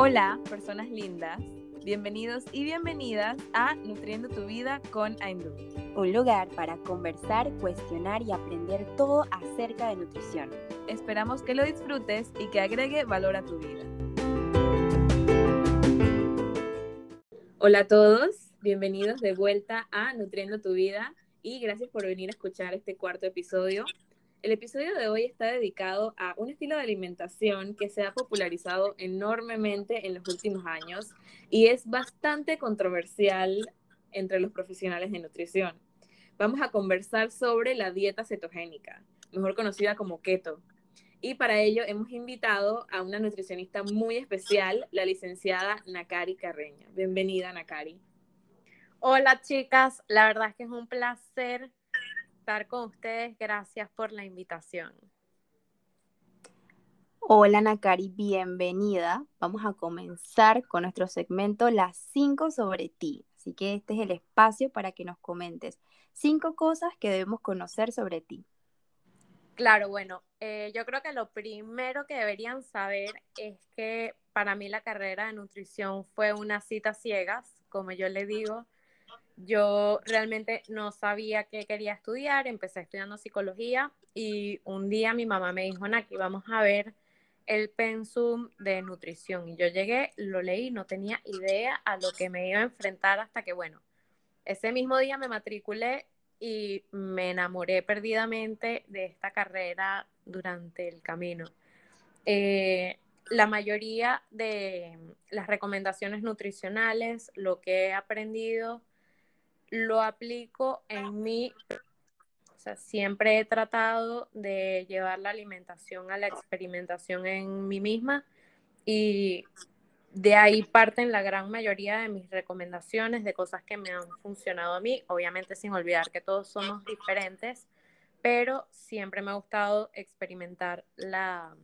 Hola, personas lindas. Bienvenidos y bienvenidas a Nutriendo tu Vida con Aindu. Un lugar para conversar, cuestionar y aprender todo acerca de nutrición. Esperamos que lo disfrutes y que agregue valor a tu vida. Hola a todos, bienvenidos de vuelta a Nutriendo tu Vida y gracias por venir a escuchar este cuarto episodio. El episodio de hoy está dedicado a un estilo de alimentación que se ha popularizado enormemente en los últimos años y es bastante controversial entre los profesionales de nutrición. Vamos a conversar sobre la dieta cetogénica, mejor conocida como keto. Y para ello hemos invitado a una nutricionista muy especial, la licenciada Nakari Carreña. Bienvenida, Nakari. Hola, chicas. La verdad es que es un placer estar con ustedes. Gracias por la invitación. Hola Nakari, bienvenida. Vamos a comenzar con nuestro segmento Las 5 sobre ti. Así que este es el espacio para que nos comentes cinco cosas que debemos conocer sobre ti. Claro, bueno, eh, yo creo que lo primero que deberían saber es que para mí la carrera de nutrición fue una cita ciegas, como yo le digo yo realmente no sabía qué quería estudiar, empecé estudiando psicología y un día mi mamá me dijo, Naki, vamos a ver el pensum de nutrición. Y yo llegué, lo leí, no tenía idea a lo que me iba a enfrentar hasta que, bueno, ese mismo día me matriculé y me enamoré perdidamente de esta carrera durante el camino. Eh, la mayoría de las recomendaciones nutricionales, lo que he aprendido, lo aplico en mí. O sea, siempre he tratado de llevar la alimentación a la experimentación en mí misma y de ahí parten la gran mayoría de mis recomendaciones de cosas que me han funcionado a mí, obviamente sin olvidar que todos somos diferentes, pero siempre me ha gustado experimentar la,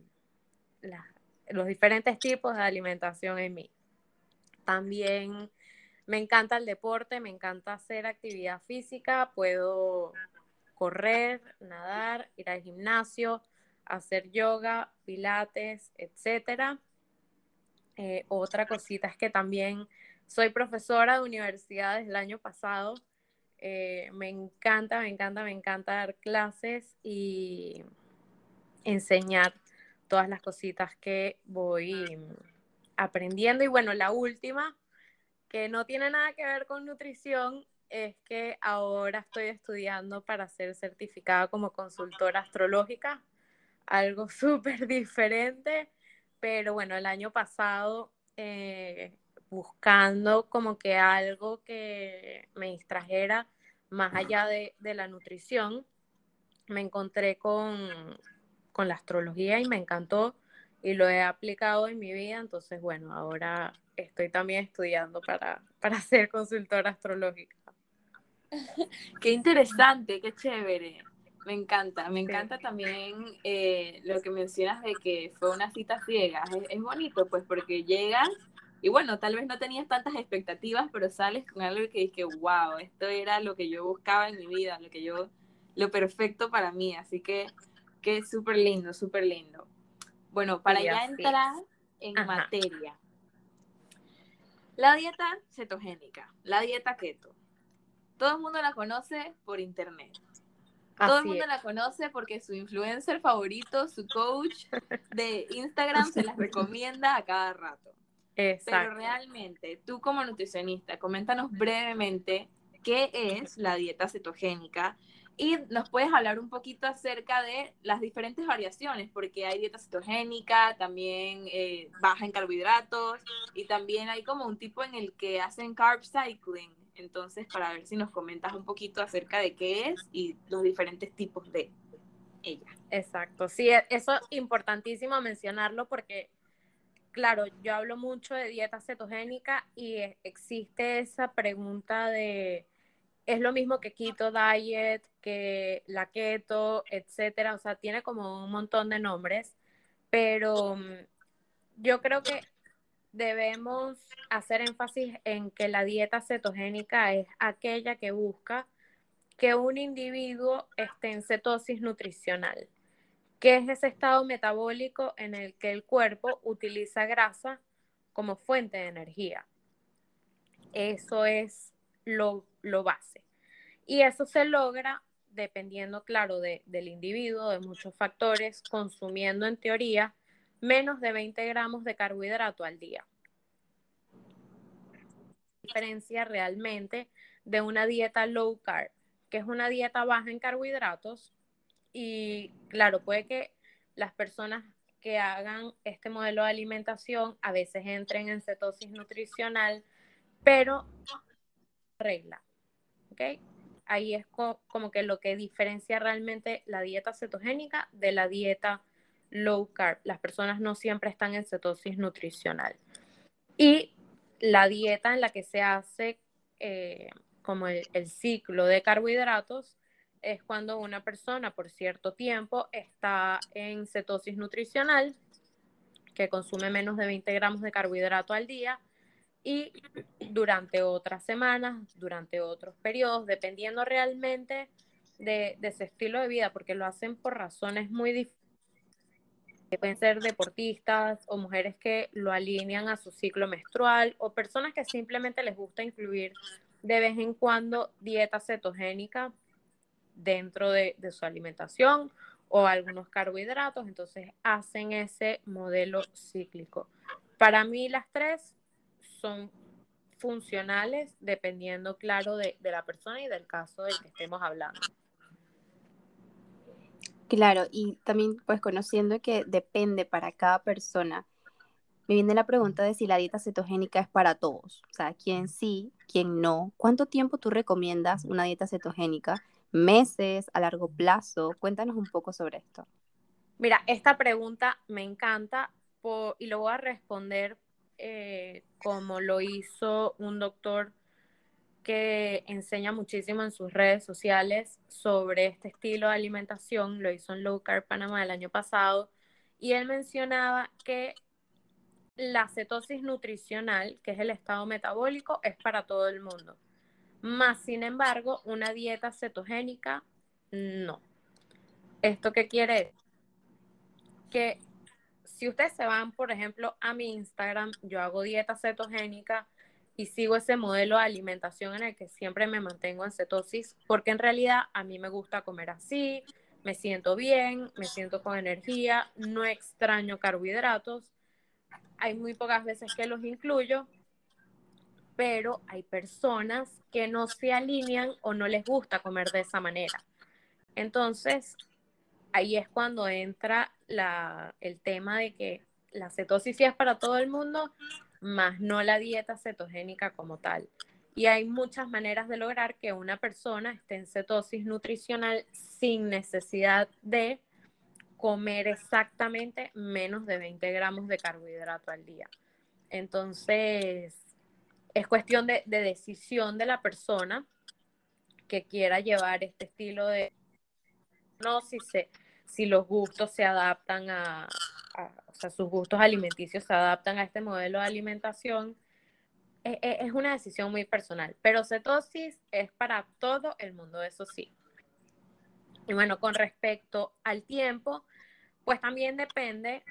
los diferentes tipos de alimentación en mí. También me encanta el deporte, me encanta hacer actividad física, puedo correr, nadar, ir al gimnasio, hacer yoga, pilates, etc. Eh, otra cosita es que también soy profesora de universidad desde el año pasado. Eh, me encanta, me encanta, me encanta dar clases y enseñar todas las cositas que voy aprendiendo. Y bueno, la última que no tiene nada que ver con nutrición es que ahora estoy estudiando para ser certificada como consultora astrológica, algo súper diferente, pero bueno, el año pasado eh, buscando como que algo que me distrajera más allá de, la nutrición, me encontré con, con la astrología y me encantó y lo he aplicado en mi vida, entonces bueno, ahora estoy también estudiando para, para ser consultora astrológica. Qué interesante, qué chévere. Me encanta, me encanta también eh, lo que mencionas de que fue una cita ciega. Es, bonito, pues, porque llegas y bueno, tal vez no tenías tantas expectativas, pero sales con algo que dije, wow, esto era lo que yo buscaba en mi vida, lo que yo, lo perfecto para mí. Así que, que súper lindo, súper lindo. Bueno, para ya entrar en materia. La dieta cetogénica, la dieta keto. Todo el mundo la conoce por internet. Todo el mundo la conoce porque su influencer favorito, su coach de Instagram se las recomienda a cada rato. Exacto. Pero realmente, tú como nutricionista, coméntanos brevemente qué es la dieta cetogénica y nos puedes hablar un poquito acerca de las diferentes variaciones, porque hay dieta cetogénica, también eh, baja en carbohidratos y también hay como un tipo en el que hacen carb cycling. Entonces, para ver si nos comentas un poquito acerca de qué es y los diferentes tipos de ella. Exacto, sí, e, eso es importantísimo mencionarlo porque, claro, yo hablo mucho de dieta cetogénica y e, existe esa pregunta de es lo mismo que keto diet, que la keto, etcétera, o sea, tiene como un montón de nombres, pero mm, yo creo que debemos hacer énfasis en que la dieta cetogénica es aquella que busca que un individuo esté en cetosis nutricional, que es ese estado metabólico en el que el cuerpo utiliza grasa como fuente de energía. Eso es lo, lo base. Y eso se logra dependiendo, claro, de, del individuo, de muchos factores, consumiendo en teoría menos de 20 gramos de carbohidrato al día. Diferencia realmente de una dieta low carb, que es una dieta baja en carbohidratos. Y claro, puede que las personas que hagan este modelo de alimentación a veces entren en cetosis nutricional, pero regla. ¿Ok? ahí es como que lo que diferencia realmente la dieta cetogénica de la dieta low carb. Las personas no siempre están en cetosis nutricional. Y la dieta en la que se hace eh, como el, ciclo de carbohidratos es cuando una persona por cierto tiempo está en cetosis nutricional, que consume menos de 20 gramos de carbohidrato al día y durante otras semanas, durante otros periodos, dependiendo realmente de, de, ese estilo de vida, porque lo hacen por razones muy diferentes. Pueden ser deportistas o mujeres que lo alinean a su ciclo menstrual o personas que simplemente les gusta incluir de vez en cuando dieta cetogénica dentro de, de su alimentación o algunos carbohidratos, entonces hacen ese modelo cíclico. Para mí las tres son funcionales dependiendo, claro, de, la persona y del caso del que estemos hablando. Claro, y también pues conociendo que depende para cada persona, me viene la pregunta de si la dieta cetogénica es para todos, o sea, quién sí, quién no. ¿Cuánto tiempo tú recomiendas una dieta cetogénica? ¿Meses, a largo plazo? Cuéntanos un poco sobre esto. Mira, esta pregunta me encanta y lo voy a responder eh, como lo hizo un doctor que enseña muchísimo en sus redes sociales sobre este estilo de alimentación, lo hizo en Low Carb Panamá el año pasado, y él mencionaba que la cetosis nutricional, que es el estado metabólico, es para todo el mundo. Más, sin embargo, una dieta cetogénica, no. ¿Esto qué quiere Que si ustedes se van, por ejemplo, a mi Instagram, yo hago dieta cetogénica y sigo ese modelo de alimentación en el que siempre me mantengo en cetosis, porque en realidad a mí me gusta comer así, me siento bien, me siento con energía, no extraño carbohidratos. Hay muy pocas veces que los incluyo, pero hay personas que no se alinean o no les gusta comer de esa manera. Entonces, ahí es cuando entra el tema de que la cetosis sí es para todo el mundo, más no la dieta cetogénica como tal. Y hay muchas maneras de lograr que una persona esté en cetosis nutricional sin necesidad de comer exactamente menos de 20 gramos de carbohidrato al día. Entonces, es cuestión de, de decisión de la persona que quiera llevar este estilo de... No, si se, si los gustos se adaptan a, o sea, sus gustos alimenticios se adaptan a este modelo de alimentación, e, e, es, una decisión muy personal. Pero cetosis es para todo el mundo, eso sí. Y bueno, con respecto al tiempo, pues también depende.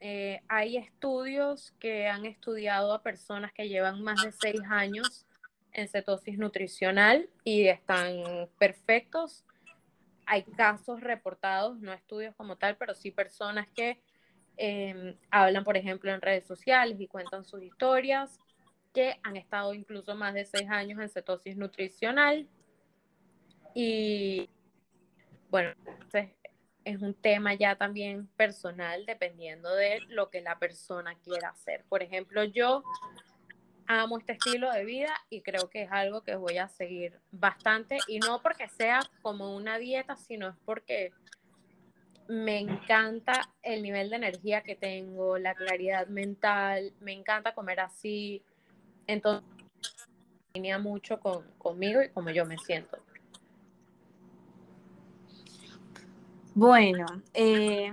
Eh, hay estudios que han estudiado a personas que llevan más de seis años en cetosis nutricional y están perfectos hay casos reportados, no estudios como tal, pero sí personas que em, hablan, por ejemplo, en redes sociales y cuentan sus historias, que han estado incluso más de seis años en cetosis nutricional. Y bueno, es un tema ya también personal, dependiendo de lo que la persona quiera hacer. Por ejemplo, yo amo este estilo de vida y creo que es algo que voy a seguir bastante y no porque sea como una dieta, sino es porque me encanta el nivel de energía que tengo, la claridad mental, me encanta comer así, entonces venía mucho con, conmigo y como yo me siento. Bueno, eh,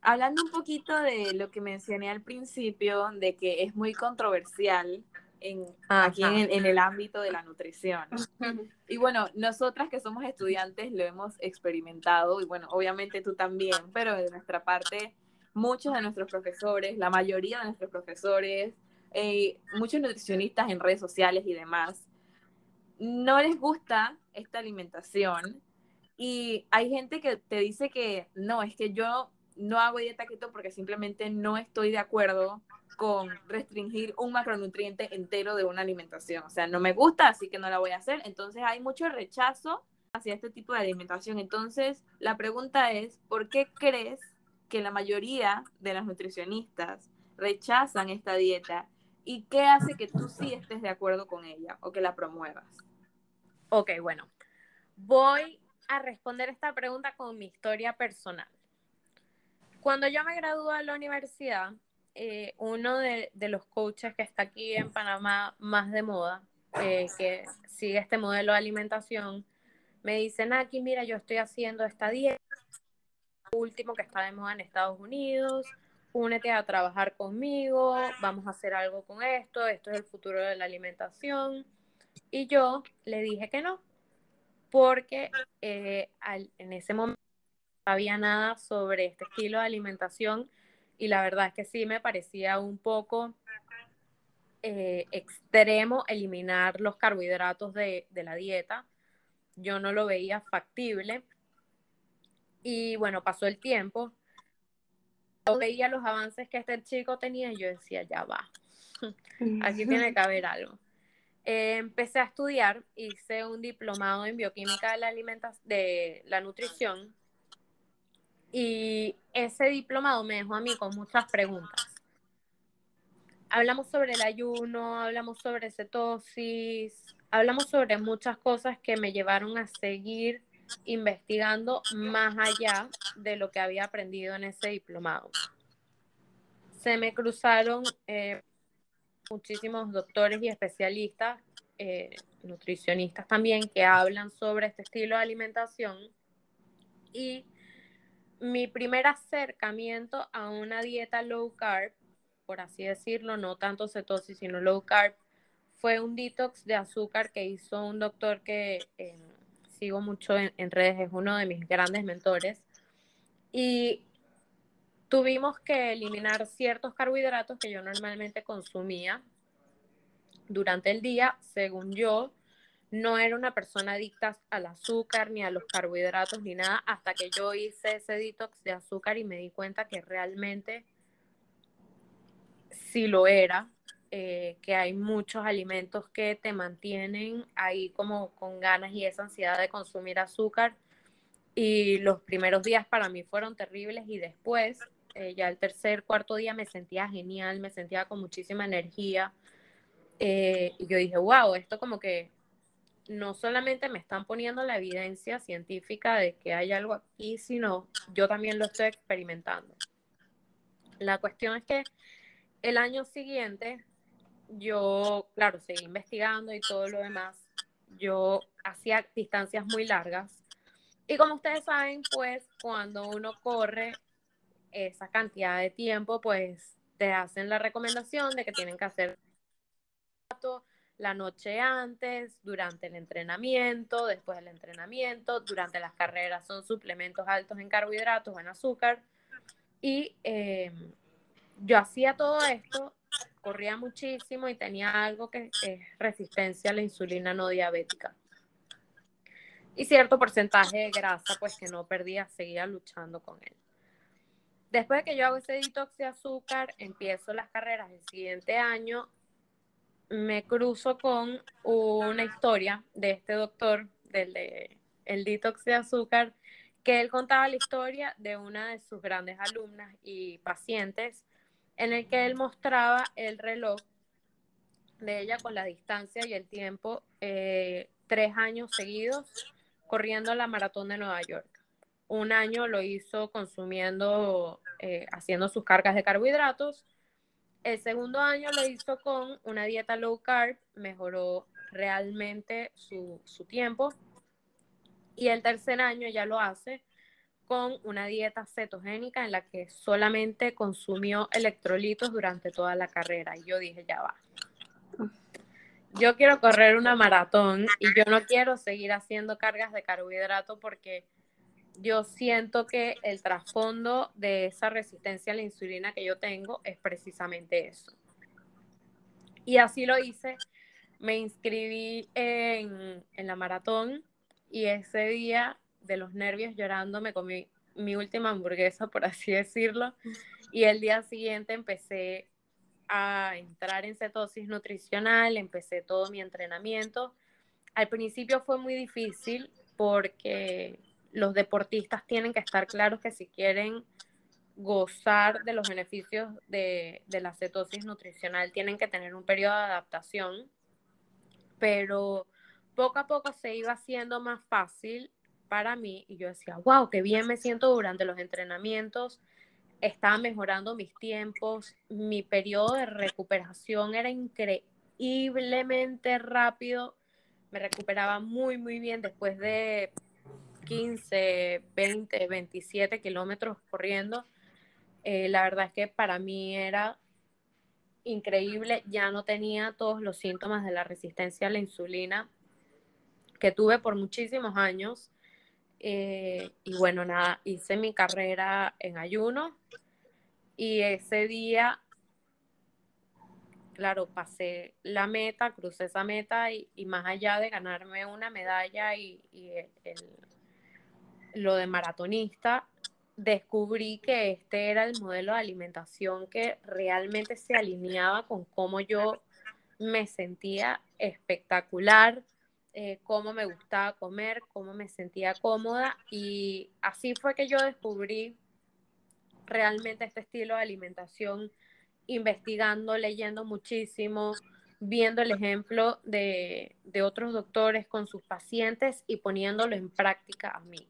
hablando un poquito de lo que mencioné al principio, de que es muy controversial en, aquí en, el ámbito de la nutrición. Y bueno, nosotras que somos estudiantes lo hemos experimentado y bueno, obviamente tú también, pero de nuestra parte, muchos de nuestros profesores, la mayoría de nuestros profesores, eh, muchos nutricionistas en redes sociales y demás, no les gusta esta alimentación y hay gente que te dice que no, es que yo no hago dieta keto porque simplemente no estoy de acuerdo con restringir un macronutriente entero de una alimentación. O sea, no me gusta, así que no la voy a hacer. Entonces hay mucho rechazo hacia este tipo de alimentación. Entonces, la pregunta es, ¿por qué crees que la mayoría de las nutricionistas rechazan esta dieta? ¿Y qué hace que tú sí estés de acuerdo con ella o que la promuevas? Ok, bueno. Voy a responder esta pregunta con mi historia personal. Cuando yo me gradué de la universidad, eh, uno de, los coaches que está aquí en Panamá más de moda, eh, que sigue este modelo de alimentación, me dice, Naki, mira, yo estoy haciendo esta dieta, último que está de moda en Estados Unidos, únete a trabajar conmigo, vamos a hacer algo con esto, esto es el futuro de la alimentación. Y yo le dije que no, porque eh, en ese momento no había nada sobre este estilo de alimentación y la verdad es que sí me parecía un poco eh, extremo eliminar los carbohidratos de, de la dieta. Yo no lo veía factible. Y bueno, pasó el tiempo. Yo veía los avances que este chico tenía y yo decía, ya va, aquí tiene que haber algo. Eh, empecé a estudiar, hice un diplomado en bioquímica de la, de la nutrición y ese diplomado me dejó a mí con muchas preguntas. Hablamos sobre el ayuno, hablamos sobre cetosis, hablamos sobre muchas cosas que me llevaron a seguir investigando más allá de lo que había aprendido en ese diplomado. Se me cruzaron eh, muchísimos doctores y especialistas, eh, nutricionistas también, que hablan sobre este estilo de alimentación. Y mi primer acercamiento a una dieta low carb, por así decirlo, no tanto cetosis, sino low carb, fue un detox de azúcar que hizo un doctor que eh, sigo mucho en redes, es uno de mis grandes mentores. Y tuvimos que eliminar ciertos carbohidratos que yo normalmente consumía durante el día, según yo, no era una persona adicta al azúcar ni a los carbohidratos ni nada hasta que yo hice ese detox de azúcar y me di cuenta que realmente sí lo era, eh, que hay muchos alimentos que te mantienen ahí como con ganas y esa ansiedad de consumir azúcar. Y los primeros días para mí fueron terribles y después, eh, ya el tercer, cuarto día me sentía genial, me sentía con muchísima energía. Eh, y yo dije, wow, esto como que no solamente me están poniendo la evidencia científica de que hay algo aquí, sino yo también lo estoy experimentando. La cuestión es que el año siguiente yo, claro, seguí investigando y todo lo demás. Yo hacía distancias muy largas. Y como ustedes saben, pues cuando uno corre esa cantidad de tiempo, pues te hacen la recomendación de que tienen que hacer la noche antes, durante el entrenamiento, después del entrenamiento, durante las carreras son suplementos altos en carbohidratos en azúcar. Y em, yo hacía todo esto, corría muchísimo y tenía algo que es resistencia a la insulina no diabética. Y cierto porcentaje de grasa, pues que no perdía, seguía luchando con él. Después de que yo hago ese detox de azúcar, empiezo las carreras el siguiente año me cruzo con una historia de este doctor, del de el detox de azúcar, que él contaba la historia de una de sus grandes alumnas y pacientes, en el que él mostraba el reloj de ella con la distancia y el tiempo, eh, tres años seguidos corriendo la maratón de Nueva York. Un año lo hizo consumiendo, eh, haciendo sus cargas de carbohidratos el segundo año lo hizo con una dieta low carb, mejoró realmente su, tiempo. Y el tercer año ya lo hace con una dieta cetogénica en la que solamente consumió electrolitos durante toda la carrera. Y yo dije, ya va. Yo quiero correr una maratón y yo no quiero seguir haciendo cargas de carbohidrato porque yo siento que el trasfondo de esa resistencia a la insulina que yo tengo es precisamente eso. Y así lo hice. Me inscribí en, en la maratón y ese día de los nervios llorando me comí mi última hamburguesa, por así decirlo. Y el día siguiente empecé a entrar en cetosis nutricional, empecé todo mi entrenamiento. Al principio fue muy difícil porque los deportistas tienen que estar claros que si quieren gozar de los beneficios de, la cetosis nutricional tienen que tener un periodo de adaptación, pero poco a poco se iba haciendo más fácil para mí y yo decía, wow, qué bien me siento durante los entrenamientos, estaba mejorando mis tiempos, mi periodo de recuperación era increíblemente rápido, me recuperaba muy, muy bien después de 15, 20, 27 kilómetros corriendo. Eh, la verdad es que para mí era increíble, ya no tenía todos los síntomas de la resistencia a la insulina que tuve por muchísimos años. Eh, y bueno, nada, hice mi carrera en ayuno y ese día, claro, pasé la meta, crucé esa meta y, más allá de ganarme una medalla y, lo de maratonista, descubrí que este era el modelo de alimentación que realmente se alineaba con cómo yo me sentía espectacular eh, cómo me gustaba comer, cómo me sentía cómoda y así fue que yo descubrí realmente este estilo de alimentación investigando, leyendo muchísimo, viendo el ejemplo de, de, otros doctores con sus pacientes y poniéndolo en práctica a mí.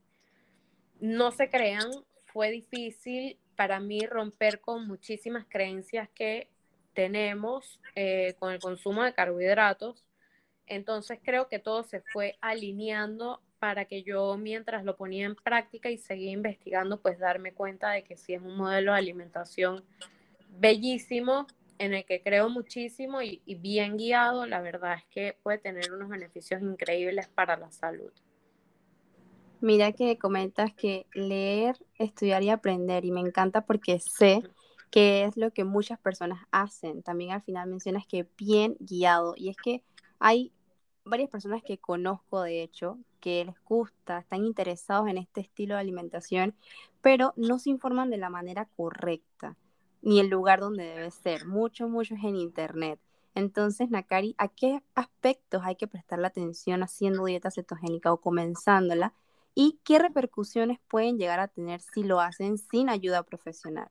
No se crean, fue difícil para mí romper con muchísimas creencias que tenemos eh, con el consumo de carbohidratos entonces creo que todo se fue alineando para que yo mientras lo ponía en práctica y seguía investigando, pues darme cuenta de que sí es un modelo de alimentación bellísimo, en el que creo muchísimo y, bien guiado, la verdad es que puede tener unos beneficios increíbles para la salud. Mira que comentas que leer, estudiar y aprender, y me encanta porque sé que es lo que muchas personas hacen. También al final mencionas que bien guiado, y es que hay varias personas que conozco, de hecho, que les gusta, están interesados en este estilo de alimentación, pero no se informan de la manera correcta, ni el lugar donde debe ser. Mucho, mucho es en Internet. Entonces, Nakari, ¿a qué aspectos hay que prestarle atención haciendo dieta cetogénica o comenzándola? ¿Y qué repercusiones pueden llegar a tener si lo hacen sin ayuda profesional?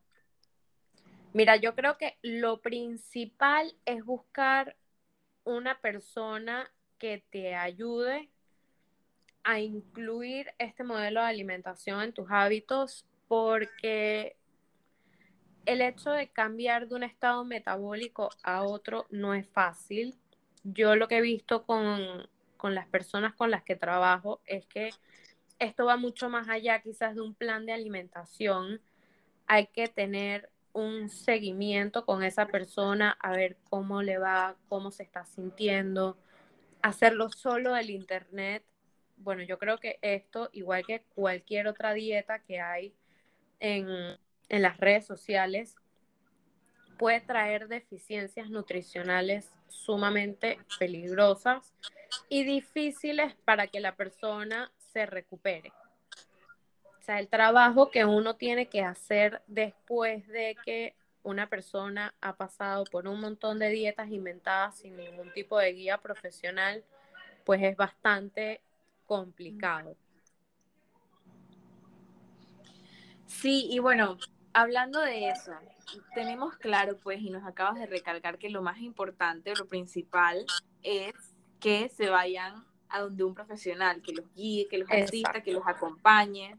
Mira, yo creo que lo principal es buscar una persona que te ayude a incluir este modelo de alimentación en tus hábitos porque el hecho de cambiar de un estado metabólico a otro no es fácil. Yo lo que he visto con, con las personas con las que trabajo es que esto va mucho más allá quizás de un plan de alimentación. Hay que tener un seguimiento con esa persona, a ver cómo le va, cómo se está sintiendo, hacerlo solo del internet, bueno, yo creo que esto, igual que cualquier otra dieta que hay en, en las redes sociales, puede traer deficiencias nutricionales sumamente peligrosas y difíciles para que la persona se recupere. O sea, el trabajo que uno tiene que hacer después de que una persona ha pasado por un montón de dietas inventadas sin ningún tipo de guía profesional, pues es bastante complicado. Sí, y bueno, hablando de eso, tenemos claro, pues, y nos acabas de recalcar que lo más importante, lo principal, es que se vayan a donde un profesional, que los guíe, que los asista, que los acompañe.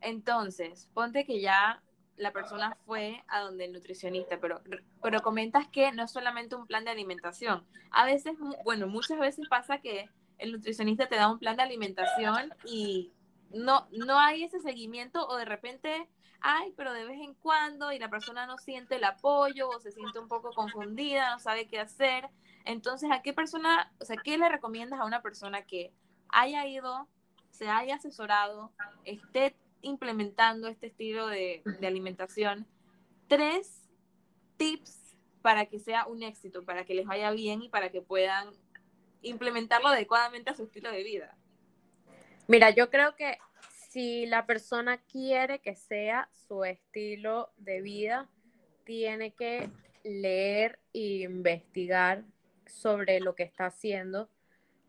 Entonces, ponte que ya la persona fue a donde el nutricionista, pero, pero comentas que no es solamente un plan de alimentación. A veces, bueno, muchas veces pasa que el nutricionista te da un plan de alimentación y no, no hay ese seguimiento o de repente hay, pero de vez en cuando y la persona no siente el apoyo o se siente un poco confundida, no sabe qué hacer. Entonces, ¿a qué persona, o sea, qué le recomiendas a una persona que haya ido, se haya asesorado, esté implementando este estilo de, alimentación, tres tips para que sea un éxito, para que les vaya bien y para que puedan implementarlo adecuadamente a su estilo de vida? Mira, yo creo que si la persona quiere que sea su estilo de vida, tiene que leer e investigar sobre lo que está haciendo.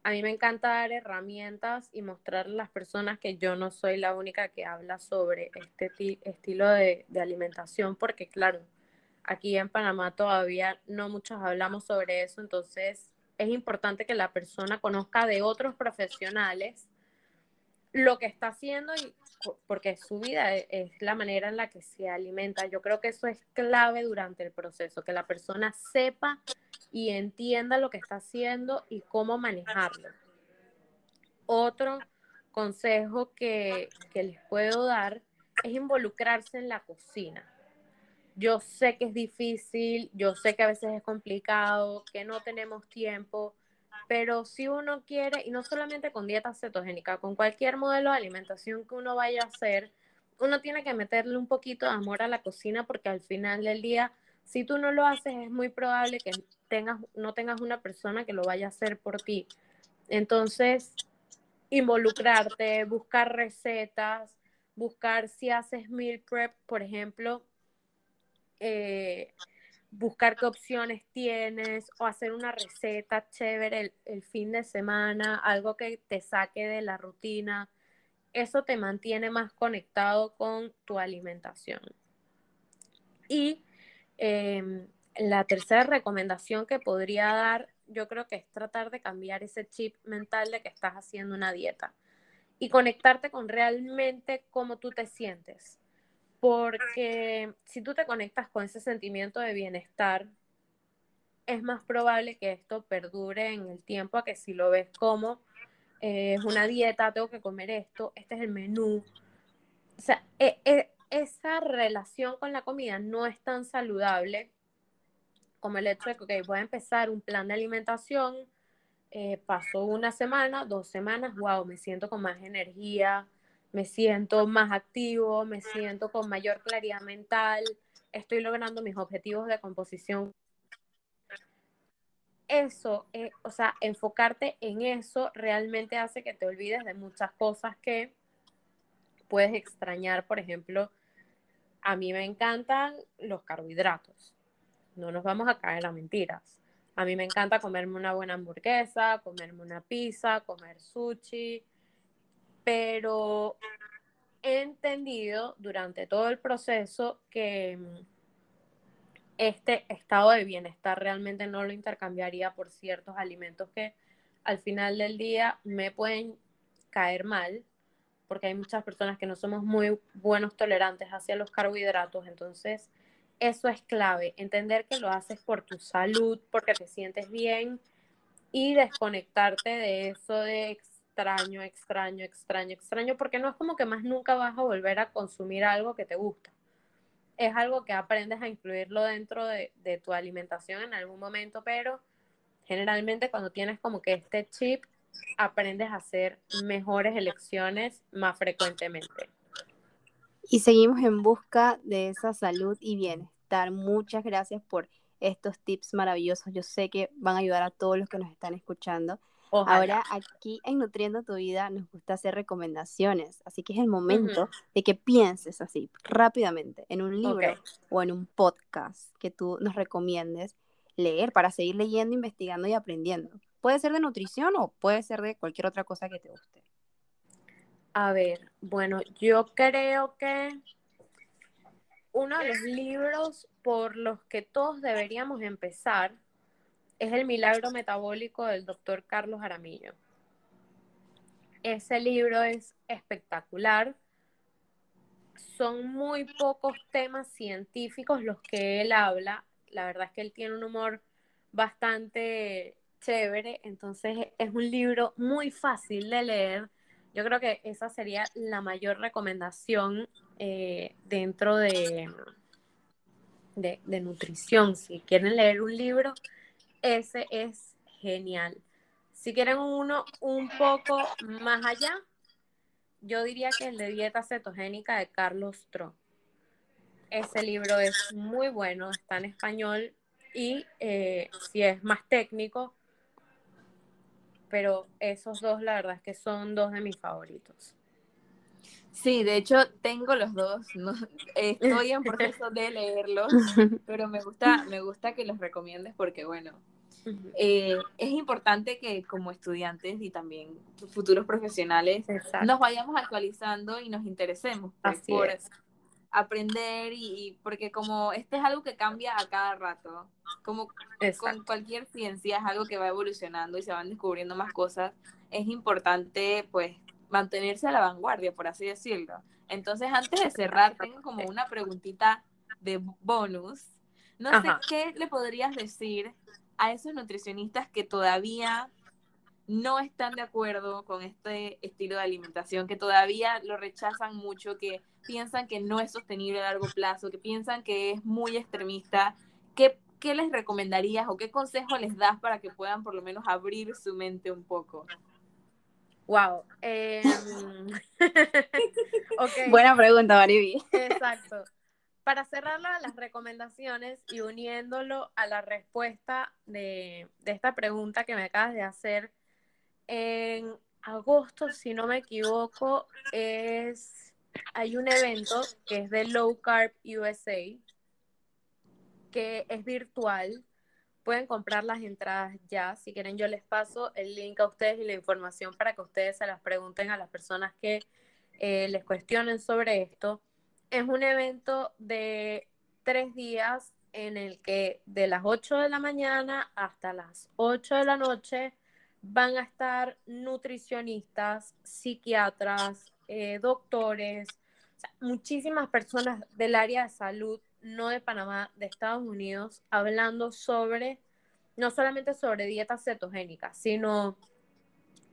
A mí me encanta dar herramientas y mostrar a las personas que yo no soy la única que habla sobre este estilo de, de alimentación, porque claro, aquí en Panamá todavía no muchos hablamos sobre eso, entonces es importante que la persona conozca de otros profesionales lo que está haciendo y porque su vida e, es, la manera en la que se alimenta. Yo creo que eso es clave durante el proceso, que la persona sepa y entienda lo que está haciendo y cómo manejarlo. Otro consejo que, que les puedo dar es involucrarse en la cocina. Yo sé que es difícil, yo sé que a veces es complicado, que no tenemos tiempo, pero si uno quiere, y no solamente con dieta cetogénica, con cualquier modelo de alimentación que uno vaya a hacer, uno tiene que meterle un poquito de amor a la cocina porque al final del día, si tú no lo haces, es muy probable que no tengas una persona que lo vaya a hacer por ti. Entonces, involucrarte, buscar recetas, buscar si haces meal prep, por ejemplo, eh, buscar qué opciones tienes o hacer una receta chévere el, fin de semana, algo que te saque de la rutina. Eso te mantiene más conectado con tu alimentación. Y em, la tercera recomendación que podría dar, yo creo que es tratar de cambiar ese chip mental de que estás haciendo una dieta y conectarte con realmente cómo tú te sientes porque si tú te conectas con ese sentimiento de bienestar, es más probable que esto perdure en el tiempo a que si lo ves como eh, es una dieta, tengo que comer esto, este es el menú. O sea, e, e, esa relación con la comida no es tan saludable como el hecho de que voy a empezar un plan de alimentación, eh, pasó una semana, dos semanas, wow, me siento con más energía, me siento más activo, me siento con mayor claridad mental, estoy logrando mis objetivos de composición. Eso, eh, o sea, enfocarte en eso realmente hace que te olvides de muchas cosas que puedes extrañar. Por ejemplo, a mí me encantan los carbohidratos. No nos vamos a caer a mentiras. A mí me encanta comerme una buena hamburguesa, comerme una pizza, comer sushi, pero he entendido durante todo el proceso que mm, este estado de bienestar realmente no lo intercambiaría por ciertos alimentos que al final del día me pueden caer mal, porque hay muchas personas que no somos muy buenos tolerantes hacia los carbohidratos, entonces eso es clave, entender que lo haces por tu salud, porque te sientes bien y desconectarte de eso de extraño, extraño, extraño, extraño, porque no es como que más nunca vas a volver a consumir algo que te gusta. Es algo que aprendes a incluirlo dentro de, tu alimentación en algún momento, pero generalmente cuando tienes como que este chip, aprendes a hacer mejores elecciones más frecuentemente. Y seguimos en busca de esa salud y bienestar. Muchas gracias por estos tips maravillosos. Yo sé que van a ayudar a todos los que nos están escuchando. Ahora aquí en Nutriendo tu vida nos gusta hacer recomendaciones, así que es el momento de que pienses así rápidamente en un libro o en un podcast que tú nos recomiendes leer para seguir leyendo, investigando y aprendiendo. Puede ser de nutrición o puede ser de cualquier otra cosa que te guste. A ver, bueno, yo creo que uno de los libros por los que todos deberíamos empezar es El milagro metabólico del doctor Carlos Aramillo. Ese libro es espectacular. Son muy pocos temas científicos los que él habla. La verdad es que él tiene un humor bastante chévere, entonces es un libro muy fácil de leer. Yo creo que esa sería la mayor recomendación eh, dentro de, de nutrición. Si quieren leer un libro, ese es genial. Si quieren uno un poco más allá, yo diría que el de dieta cetogénica de Carlos Tro. Ese libro es muy bueno, está en español y eh, si es más técnico, pero esos dos la verdad es que son dos de mis favoritos. Sí, de hecho tengo los dos, no, estoy en proceso de leerlos, pero me gusta, me gusta que los recomiendes porque bueno, eh, es importante que como estudiantes y también futuros profesionales nos vayamos actualizando y nos interesemos pues, por aprender y, porque como este es algo que cambia a cada rato, como con cualquier ciencia es algo que va evolucionando y se van descubriendo más cosas, es importante pues mantenerse a la vanguardia, por así decirlo. Entonces, antes de cerrar, tengo como una preguntita de bonus. No sé qué le podrías decir a esos nutricionistas que todavía no están de acuerdo con este estilo de alimentación, que todavía lo rechazan mucho, que piensan que no es sostenible a largo plazo, que piensan que es muy extremista. ¿Qué, qué les recomendarías o qué consejo les das para que puedan por lo menos abrir su mente un poco? Wow. Em, Buena pregunta, Mariby. Exacto. Para cerrar las recomendaciones y uniéndolo a la respuesta de, de esta pregunta que me acabas de hacer, en agosto, si no me equivoco, es hay un evento que es de Low Carb USA, que es virtual pueden comprar las entradas ya. Si quieren, yo les paso el link a ustedes y la información para que ustedes se las pregunten a las personas que eh, les cuestionen sobre esto. Es un evento de tres días en el que de las 8 de la mañana hasta las 8 de la noche van a estar nutricionistas, psiquiatras, eh, doctores, muchísimas personas del área de salud no de Panamá, de Estados Unidos, hablando sobre, no solamente sobre dieta cetogénica, sino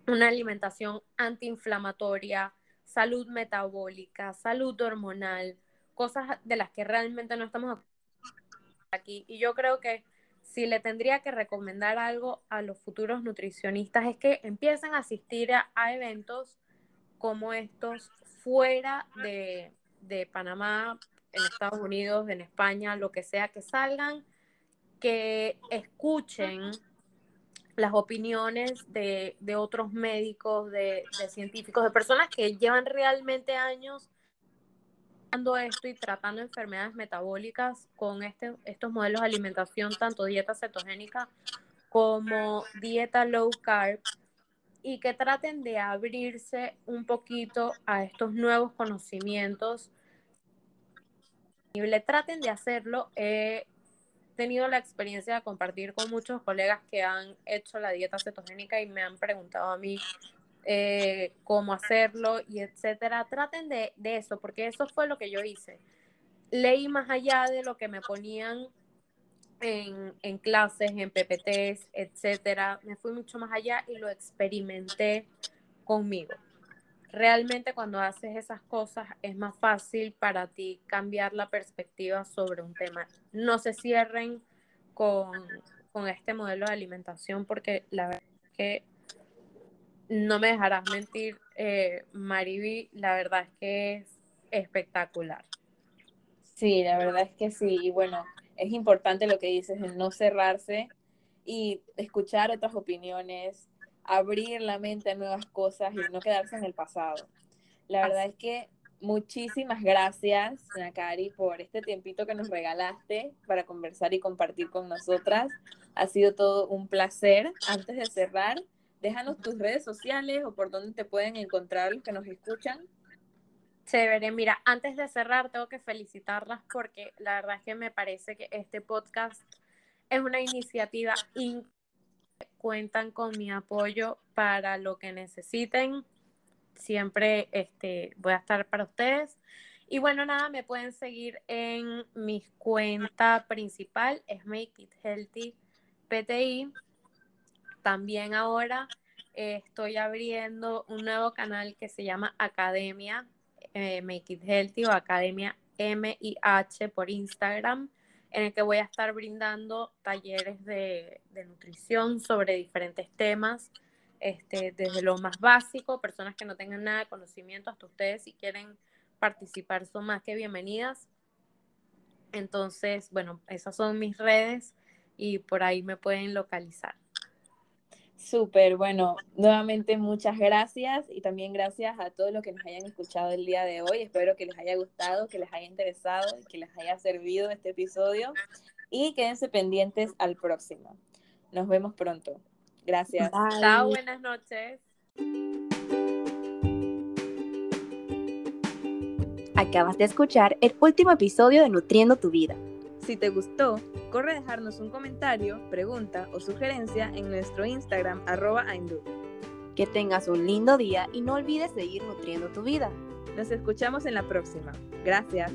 una alimentación antiinflamatoria, salud metabólica, salud hormonal, cosas de las que realmente no estamos aquí. Y yo creo que si le tendría que recomendar algo a los futuros nutricionistas es que empiecen a asistir a, eventos como estos fuera de, de Panamá, en Estados Unidos, en España, lo que sea, que salgan, que escuchen las opiniones de, otros médicos, de, científicos, de personas que llevan realmente años dando esto y tratando enfermedades metabólicas con este, estos modelos de alimentación, tanto dieta cetogénica como dieta low carb, y que traten de abrirse un poquito a estos nuevos conocimientos traten de hacerlo. He tenido la experiencia de compartir con muchos colegas que han hecho la dieta cetogénica y me han preguntado a mí eh, cómo hacerlo y etcétera. Traten de eso, porque eso fue lo que yo hice. Leí más allá de lo que me ponían en, en, clases, en PPTs, etcétera. Me fui mucho más allá y lo experimenté conmigo realmente cuando haces esas cosas es más fácil para ti cambiar la perspectiva sobre un tema. No se cierren con, este modelo de alimentación porque la verdad es que no me dejarás mentir, eh, Mariby, la verdad es que es espectacular. Sí, la verdad es que sí. Y bueno, es importante lo que dices, el no cerrarse y escuchar otras opiniones, abrir la mente a nuevas cosas y no quedarse en el pasado. La verdad es que muchísimas gracias, Nakari, por este tiempito que nos regalaste para conversar y compartir con nosotras. Ha sido todo un placer. Antes de cerrar, déjanos tus redes sociales o por dónde te pueden encontrar los que nos escuchan. Chévere, mira, antes de cerrar tengo que felicitarlas porque la verdad es que me parece que este podcast es una iniciativa increíble cuentan con mi apoyo para lo que necesiten. Siempre este, voy a estar para ustedes. Y bueno, nada, me pueden seguir en mi cuenta principal, es Make It Healthy PTI. También ahora eh, estoy abriendo un nuevo canal que se llama Academia eh, Make It Healthy o Academia MIH por Instagram en el que voy a estar brindando talleres de, nutrición sobre diferentes temas, este, desde lo más básico, personas que no tengan nada de conocimiento, hasta ustedes si quieren participar son más que bienvenidas. Entonces, bueno, esas son mis redes. y por ahí me pueden localizar. Súper, bueno, nuevamente muchas gracias y también gracias a todos los que nos hayan escuchado el día de hoy. Espero que les haya gustado, que les haya interesado y que les haya servido este episodio y quédense pendientes al próximo. Nos vemos pronto. Gracias. Chao, buenas noches. Acabas de escuchar el último episodio de Nutriendo tu Vida. Si te gustó, corre a dejarnos un comentario, pregunta o sugerencia en nuestro Instagram arroba Que tengas un lindo día y no olvides seguir nutriendo tu vida. Nos escuchamos en la próxima. Gracias.